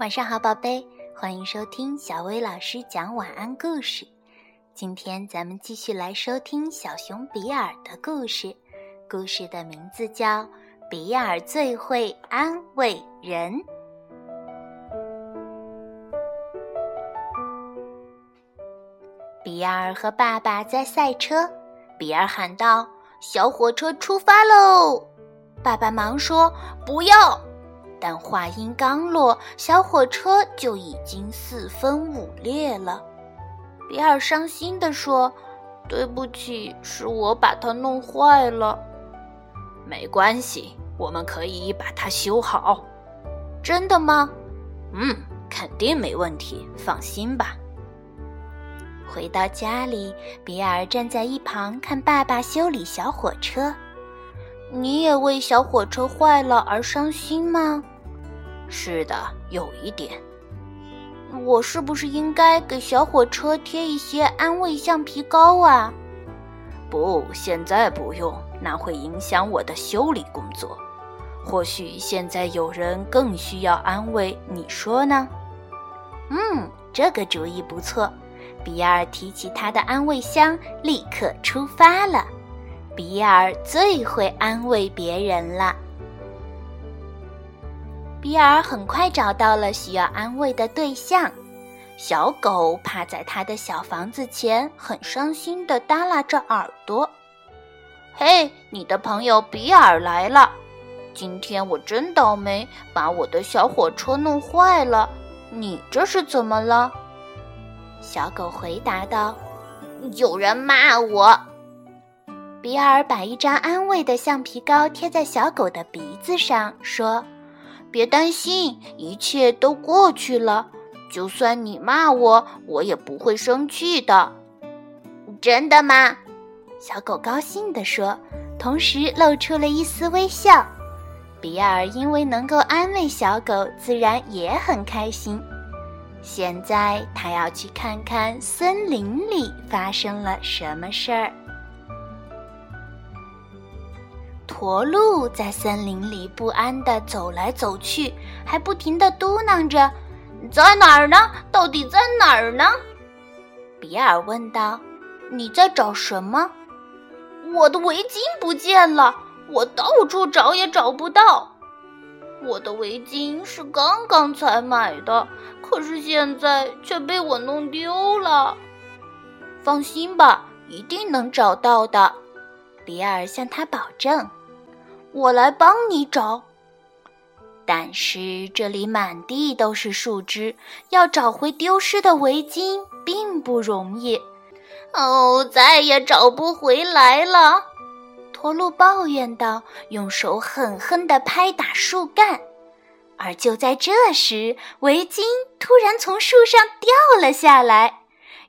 晚上好，宝贝，欢迎收听小薇老师讲晚安故事。今天咱们继续来收听小熊比尔的故事，故事的名字叫《比尔最会安慰人》。比尔和爸爸在赛车，比尔喊道：“小火车出发喽！”爸爸忙说：“不要。”但话音刚落，小火车就已经四分五裂了。比尔伤心地说：“对不起，是我把它弄坏了。”没关系，我们可以把它修好。真的吗？嗯，肯定没问题，放心吧。回到家里，比尔站在一旁看爸爸修理小火车。你也为小火车坏了而伤心吗？是的，有一点。我是不是应该给小火车贴一些安慰橡皮膏啊？不，现在不用，那会影响我的修理工作。或许现在有人更需要安慰，你说呢？嗯，这个主意不错。比尔提起他的安慰箱，立刻出发了。比尔最会安慰别人了。比尔很快找到了需要安慰的对象，小狗趴在他的小房子前，很伤心地耷拉着耳朵。“嘿，你的朋友比尔来了！今天我真倒霉，把我的小火车弄坏了。你这是怎么了？”小狗回答道：“有人骂我。”比尔把一张安慰的橡皮膏贴在小狗的鼻子上，说。别担心，一切都过去了。就算你骂我，我也不会生气的。真的吗？小狗高兴地说，同时露出了一丝微笑。比尔因为能够安慰小狗，自然也很开心。现在他要去看看森林里发生了什么事儿。驼鹿在森林里不安地走来走去，还不停地嘟囔着：“在哪儿呢？到底在哪儿呢？”比尔问道：“你在找什么？”“我的围巾不见了，我到处找也找不到。我的围巾是刚刚才买的，可是现在却被我弄丢了。”“放心吧，一定能找到的。”比尔向他保证：“我来帮你找。”但是这里满地都是树枝，要找回丢失的围巾并不容易。哦，再也找不回来了！驼鹿抱怨道，用手狠狠地拍打树干。而就在这时，围巾突然从树上掉了下来。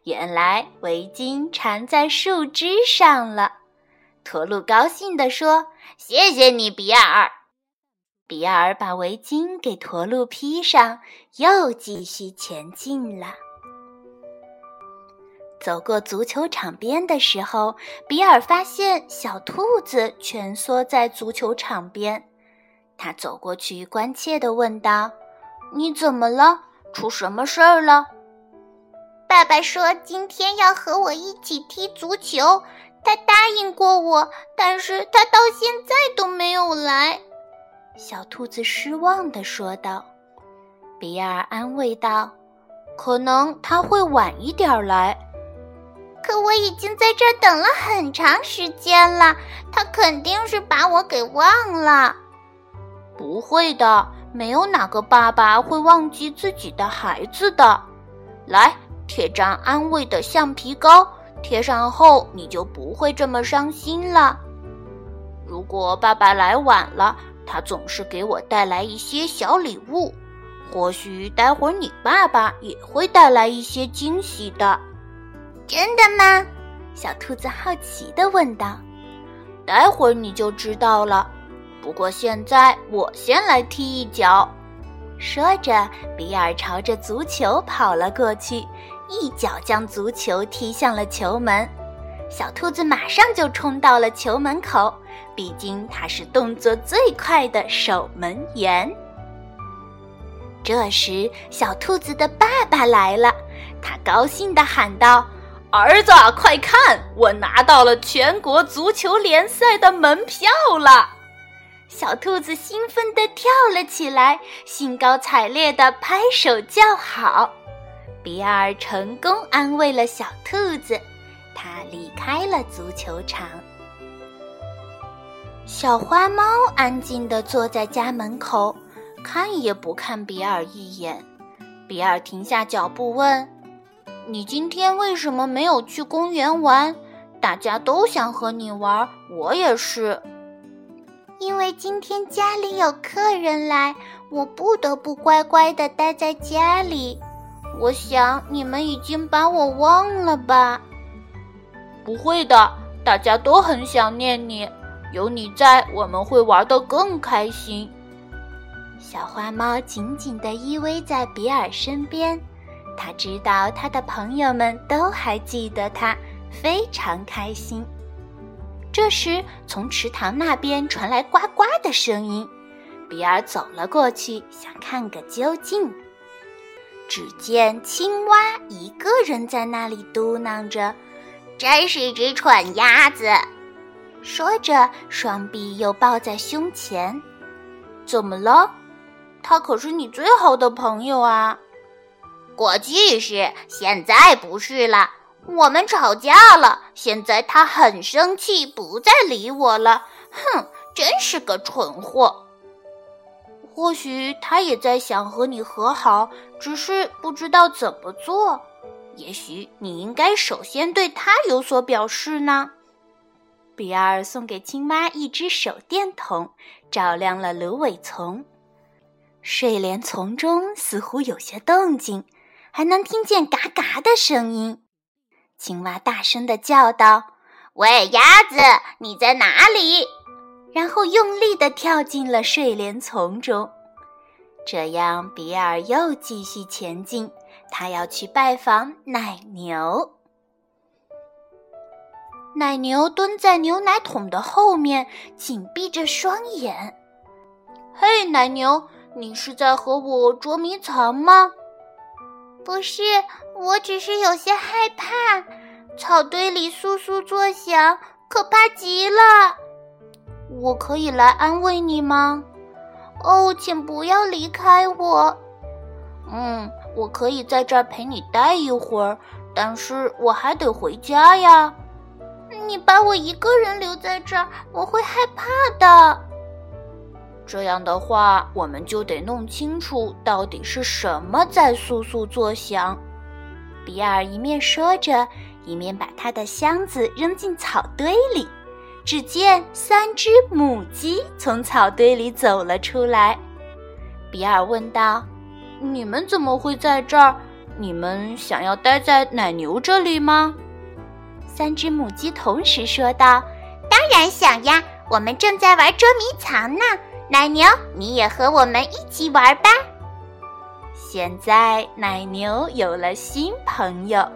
原来围巾缠在树枝上了。驼鹿高兴地说：“谢谢你，比尔。”比尔把围巾给驼鹿披上，又继续前进了。走过足球场边的时候，比尔发现小兔子蜷缩在足球场边。他走过去，关切地问道：“你怎么了？出什么事儿了？”爸爸说：“今天要和我一起踢足球。”他答应过我，但是他到现在都没有来。小兔子失望地说道。比尔安慰道：“可能他会晚一点来。”可我已经在这儿等了很长时间了，他肯定是把我给忘了。不会的，没有哪个爸爸会忘记自己的孩子的。来，贴张安慰的橡皮膏。贴上后，你就不会这么伤心了。如果爸爸来晚了，他总是给我带来一些小礼物。或许待会儿你爸爸也会带来一些惊喜的。真的吗？小兔子好奇地问道。待会儿你就知道了。不过现在我先来踢一脚。说着，比尔朝着足球跑了过去。一脚将足球踢向了球门，小兔子马上就冲到了球门口，毕竟它是动作最快的守门员。这时，小兔子的爸爸来了，他高兴地喊道：“儿子，快看，我拿到了全国足球联赛的门票了！”小兔子兴奋地跳了起来，兴高采烈地拍手叫好。比尔成功安慰了小兔子，他离开了足球场。小花猫安静地坐在家门口。看也不看比尔一眼，比尔停下脚步问：“你今天为什么没有去公园玩？大家都想和你玩，我也是。因为今天家里有客人来，我不得不乖乖的待在家里。我想你们已经把我忘了吧？不会的，大家都很想念你，有你在，我们会玩得更开心。”小花猫紧紧地依偎在比尔身边，它知道它的朋友们都还记得它，非常开心。这时，从池塘那边传来呱呱的声音，比尔走了过去，想看个究竟。只见青蛙一个人在那里嘟囔着：“真是只蠢鸭子。”说着，双臂又抱在胸前。怎么了？他可是你最好的朋友啊！过去是，现在不是了。我们吵架了，现在他很生气，不再理我了。哼，真是个蠢货。或许他也在想和你和好，只是不知道怎么做。也许你应该首先对他有所表示呢。比尔送给青蛙一只手电筒，照亮了芦苇丛。睡莲丛中似乎有些动静，还能听见嘎嘎的声音。青蛙大声地叫道：“喂，鸭子，你在哪里？”然后用力地跳进了睡莲丛中。这样，比尔又继续前进，他要去拜访奶牛。奶牛蹲在牛奶桶的后面，紧闭着双眼。“嘿，奶牛！”你是在和我捉迷藏吗？不是，我只是有些害怕。草堆里簌簌作响，可怕极了。我可以来安慰你吗？哦，请不要离开我。嗯，我可以在这儿陪你待一会儿，但是我还得回家呀。你把我一个人留在这儿，我会害怕的。这样的话，我们就得弄清楚到底是什么在簌簌作响。比尔一面说着，一面把他的箱子扔进草堆里。只见三只母鸡从草堆里走了出来。比尔问道：“你们怎么会在这儿？你们想要待在奶牛这里吗？”三只母鸡同时说道：“当然想呀，我们正在玩捉迷藏呢。”奶牛，你也和我们一起玩吧。现在奶牛有了新朋友，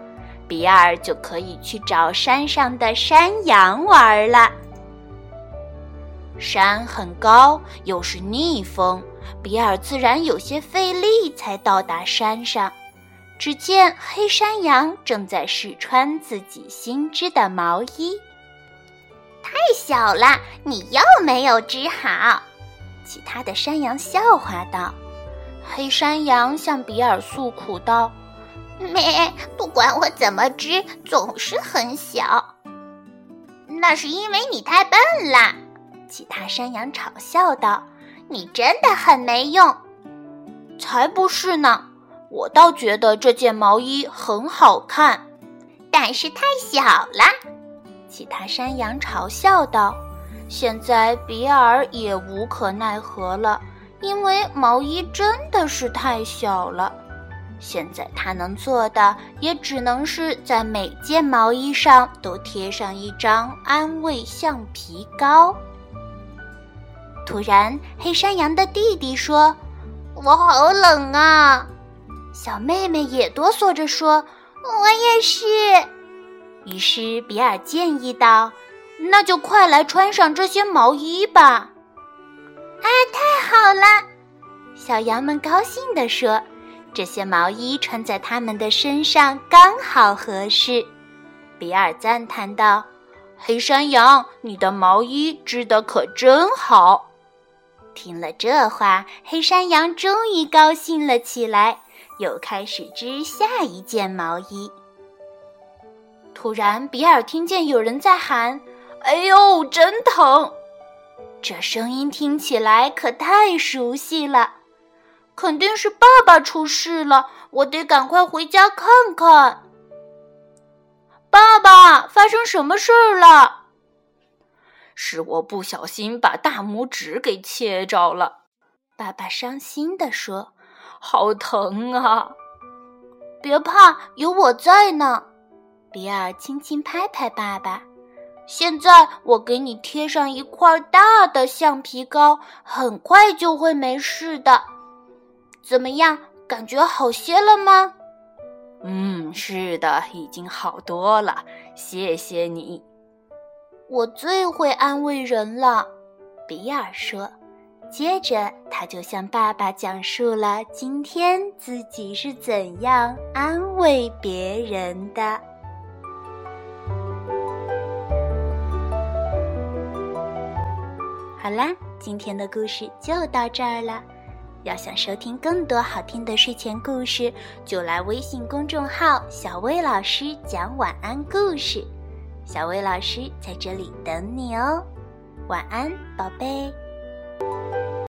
比尔就可以去找山上的山羊玩了。山很高，又是逆风，比尔自然有些费力才到达山上。只见黑山羊正在试穿自己新织的毛衣，太小了，你又没有织好。其他的山羊笑话道：“黑山羊向比尔诉苦道：‘咩，不管我怎么织，总是很小。’那是因为你太笨了。”其他山羊嘲笑道：“你真的很没用。”才不是呢！我倒觉得这件毛衣很好看，但是太小了。其他山羊嘲笑道。现在比尔也无可奈何了，因为毛衣真的是太小了。现在他能做的也只能是在每件毛衣上都贴上一张安慰橡皮膏。突然，黑山羊的弟弟说：“我好冷啊！”小妹妹也哆嗦着说：“我也是。”于是比尔建议道。那就快来穿上这些毛衣吧！啊，太好了！小羊们高兴地说：“这些毛衣穿在它们的身上刚好合适。”比尔赞叹道：“黑山羊，你的毛衣织得可真好。”听了这话，黑山羊终于高兴了起来，又开始织下一件毛衣。突然，比尔听见有人在喊：“哎呦，真疼！”这声音听起来可太熟悉了。肯定是爸爸出事了，我得赶快回家看看。爸爸，发生什么事儿了？是我不小心把大拇指给切着了。爸爸伤心地说：“好疼啊！”别怕，有我在呢。比尔轻轻拍拍爸爸。现在我给你贴上一块大的橡皮膏，很快就会没事的。怎么样？感觉好些了吗？嗯，是的，已经好多了。谢谢你。我最会安慰人了，比尔说。接着，他就向爸爸讲述了今天自己是怎样安慰别人的。好啦，今天的故事就到这儿了。要想收听更多好听的睡前故事，就来微信公众号“小薇老师讲晚安故事”，小薇老师在这里等你哦。晚安，宝贝。